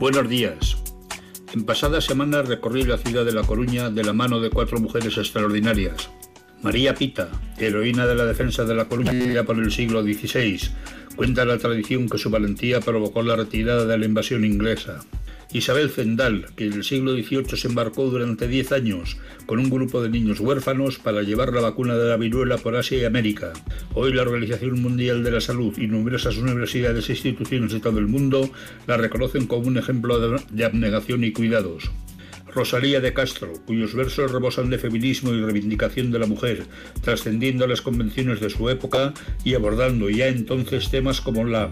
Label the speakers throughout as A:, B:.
A: Buenos días. En pasada semana recorrí la ciudad de La Coruña de la mano de cuatro mujeres extraordinarias. María Pita, heroína de la defensa de La Coruña por el siglo XVI, cuenta la tradición que su valentía provocó la retirada de la invasión inglesa. Isabel Zendal, que en el siglo XVIII se embarcó durante 10 años con un grupo de niños huérfanos para llevar la vacuna de la viruela por Asia y América. Hoy la Organización Mundial de la Salud y numerosas universidades e instituciones de todo el mundo la reconocen como un ejemplo de abnegación y cuidados. Rosalía de Castro, cuyos versos rebosan de feminismo y reivindicación de la mujer, trascendiendo las convenciones de su época y abordando ya entonces temas como la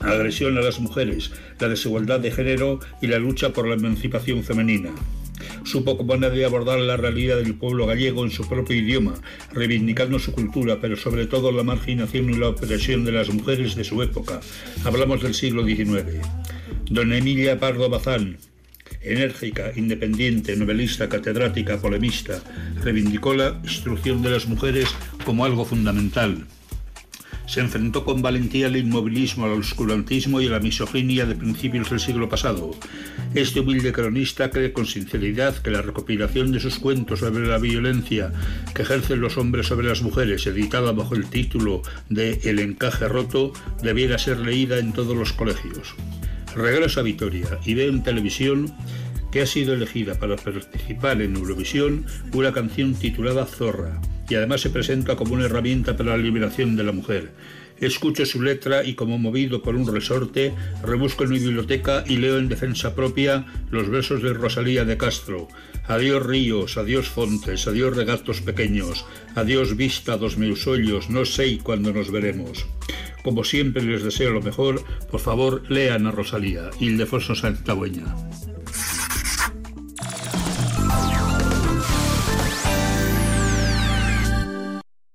A: agresión a las mujeres, la desigualdad de género y la lucha por la emancipación femenina. Supo como nadie abordar la realidad del pueblo gallego en su propio idioma, reivindicando su cultura, pero sobre todo la marginación y la opresión de las mujeres de su época. Hablamos del siglo XIX. Don Emilia Pardo Bazán, enérgica, independiente, novelista, catedrática, polemista, reivindicó la instrucción de las mujeres como algo fundamental se enfrentó con valentía al inmovilismo, al oscurantismo y a la misoginia de principios del siglo pasado. Este humilde cronista cree con sinceridad que la recopilación de sus cuentos sobre la violencia que ejercen los hombres sobre las mujeres, editada bajo el título de El encaje roto, debiera ser leída en todos los colegios. Regreso a Vitoria y ve en televisión que ha sido elegida para participar en Eurovisión una canción titulada Zorra y además se presenta como una herramienta para la liberación de la mujer. Escucho su letra y como movido por un resorte, rebusco en mi biblioteca y leo en defensa propia los versos de Rosalía de Castro. Adiós ríos, adiós fontes, adiós regatos pequeños, adiós vista dos meus ollos, no sé cuándo nos veremos. Como siempre les deseo lo mejor, por favor lean a Rosalía, Ildefonso Santa Bueña.